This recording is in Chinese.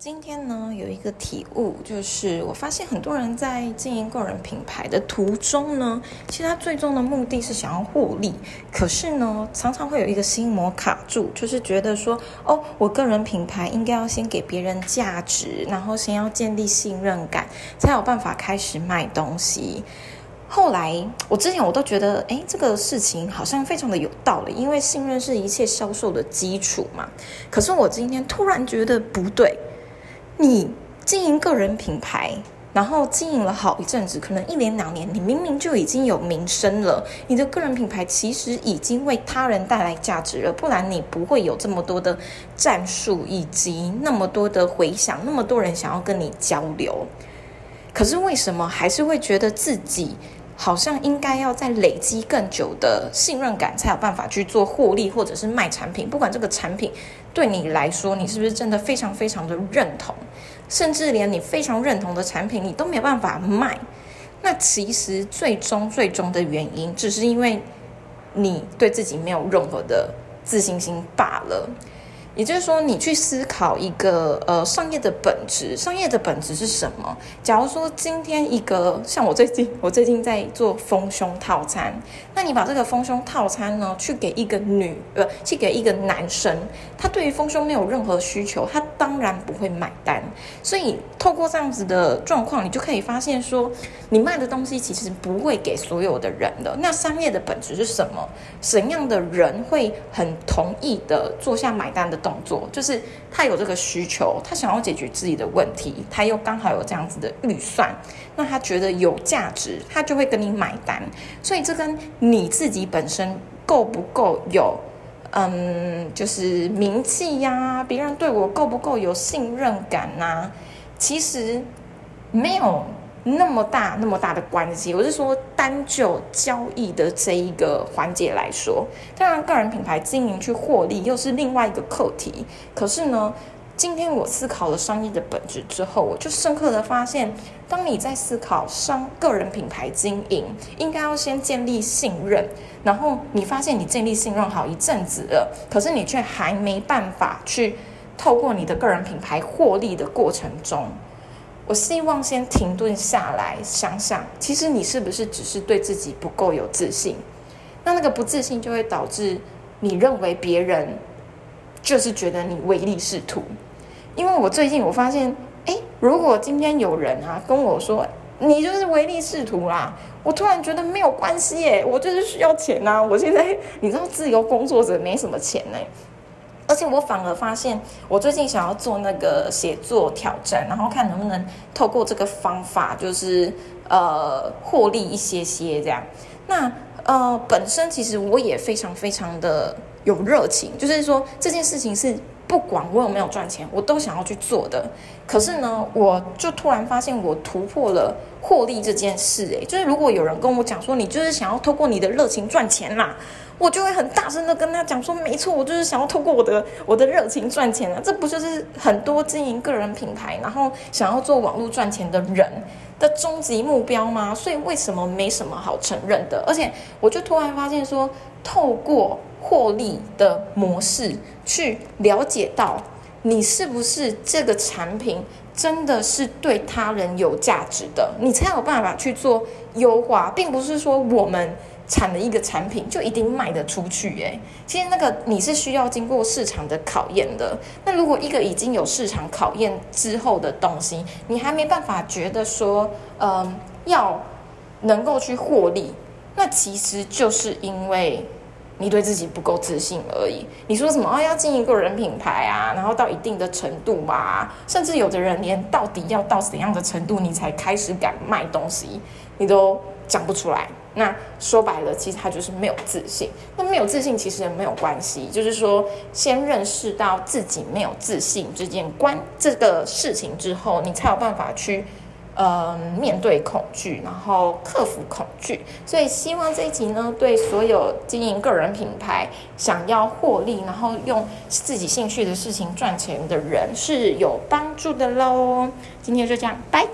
今天呢，有一个体悟，就是我发现很多人在经营个人品牌的途中呢，其实他最终的目的是想要获利，可是呢，常常会有一个心魔卡住，就是觉得说，哦，我个人品牌应该要先给别人价值，然后先要建立信任感，才有办法开始卖东西。后来，我之前我都觉得，哎，这个事情好像非常的有道理，因为信任是一切销售的基础嘛。可是我今天突然觉得不对。你经营个人品牌，然后经营了好一阵子，可能一年两年，你明明就已经有名声了。你的个人品牌其实已经为他人带来价值了，不然你不会有这么多的战术以及那么多的回响，那么多人想要跟你交流。可是为什么还是会觉得自己？好像应该要再累积更久的信任感，才有办法去做获利或者是卖产品。不管这个产品对你来说，你是不是真的非常非常的认同，甚至连你非常认同的产品，你都没有办法卖。那其实最终最终的原因，只是因为你对自己没有任何的自信心罢了。也就是说，你去思考一个呃商业的本质，商业的本质是什么？假如说今天一个像我最近，我最近在做丰胸套餐，那你把这个丰胸套餐呢，去给一个女呃，去给一个男生，他对于丰胸没有任何需求，他当然不会买单。所以透过这样子的状况，你就可以发现说，你卖的东西其实不会给所有的人的。那商业的本质是什么？怎样的人会很同意的做下买单的？动作就是他有这个需求，他想要解决自己的问题，他又刚好有这样子的预算，那他觉得有价值，他就会跟你买单。所以这跟你自己本身够不够有，嗯，就是名气呀，别人对我够不够有信任感呐，其实没有。那么大那么大的关系，我是说单就交易的这一个环节来说，当然个人品牌经营去获利又是另外一个课题。可是呢，今天我思考了商业的本质之后，我就深刻的发现，当你在思考商个人品牌经营，应该要先建立信任，然后你发现你建立信任好一阵子了，可是你却还没办法去透过你的个人品牌获利的过程中。我希望先停顿下来，想想，其实你是不是只是对自己不够有自信？那那个不自信就会导致你认为别人就是觉得你唯利是图。因为我最近我发现，哎，如果今天有人啊跟我说你就是唯利是图啦，我突然觉得没有关系耶，我就是需要钱呐。我现在你知道，自由工作者没什么钱呢。而且我反而发现，我最近想要做那个写作挑战，然后看能不能透过这个方法，就是呃获利一些些这样。那呃本身其实我也非常非常的有热情，就是说这件事情是不管我有没有赚钱，我都想要去做的。可是呢，我就突然发现我突破了获利这件事，诶，就是如果有人跟我讲说，你就是想要透过你的热情赚钱啦。我就会很大声的跟他讲说，没错，我就是想要透过我的我的热情赚钱啊，这不就是很多经营个人品牌，然后想要做网络赚钱的人的终极目标吗？所以为什么没什么好承认的？而且我就突然发现说，透过获利的模式去了解到你是不是这个产品真的是对他人有价值的，你才有办法去做优化，并不是说我们。产的一个产品就一定卖得出去？诶，其实那个你是需要经过市场的考验的。那如果一个已经有市场考验之后的东西，你还没办法觉得说，嗯，要能够去获利，那其实就是因为你对自己不够自信而已。你说什么啊？要经营个人品牌啊，然后到一定的程度吧，甚至有的人连到底要到怎样的程度，你才开始敢卖东西，你都讲不出来。那说白了，其实他就是没有自信。那没有自信其实也没有关系，就是说先认识到自己没有自信这件关这个事情之后，你才有办法去呃面对恐惧，然后克服恐惧。所以希望这一集呢，对所有经营个人品牌、想要获利，然后用自己兴趣的事情赚钱的人是有帮助的喽。今天就这样，拜。